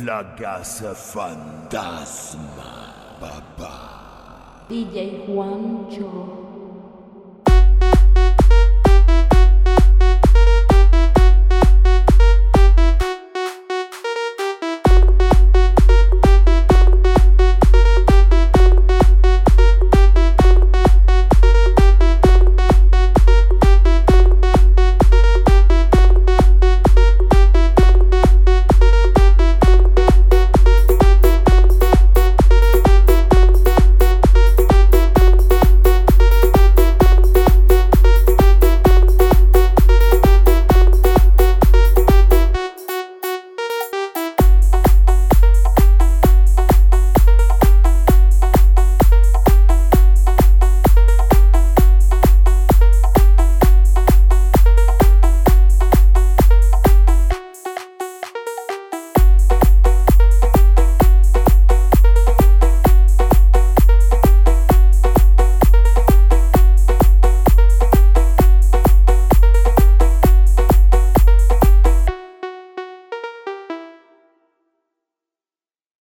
La casa fantasma, papá. DJ Juancho.